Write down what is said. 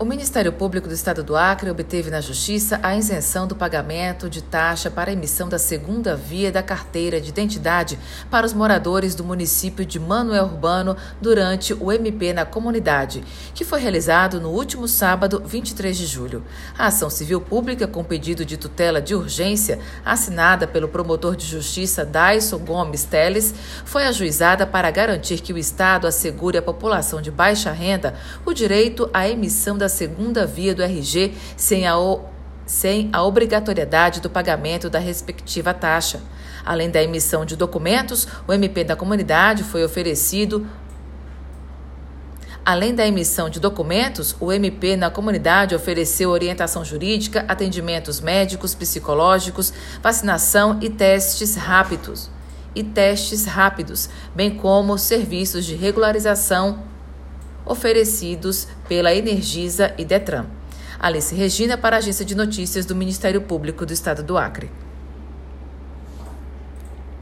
O Ministério Público do Estado do Acre obteve na Justiça a isenção do pagamento de taxa para emissão da segunda via da carteira de identidade para os moradores do município de Manuel Urbano durante o MP na comunidade, que foi realizado no último sábado, 23 de julho. A ação civil pública com pedido de tutela de urgência, assinada pelo promotor de justiça Dyson Gomes Teles, foi ajuizada para garantir que o Estado assegure à população de baixa renda o direito à emissão da segunda via do RG sem a, sem a obrigatoriedade do pagamento da respectiva taxa. Além da emissão de documentos, o MP da comunidade foi oferecido Além da emissão de documentos, o MP na comunidade ofereceu orientação jurídica, atendimentos médicos, psicológicos, vacinação e testes rápidos. E testes rápidos, bem como serviços de regularização oferecidos pela Energisa e Detran. Alice Regina para a Agência de Notícias do Ministério Público do Estado do Acre.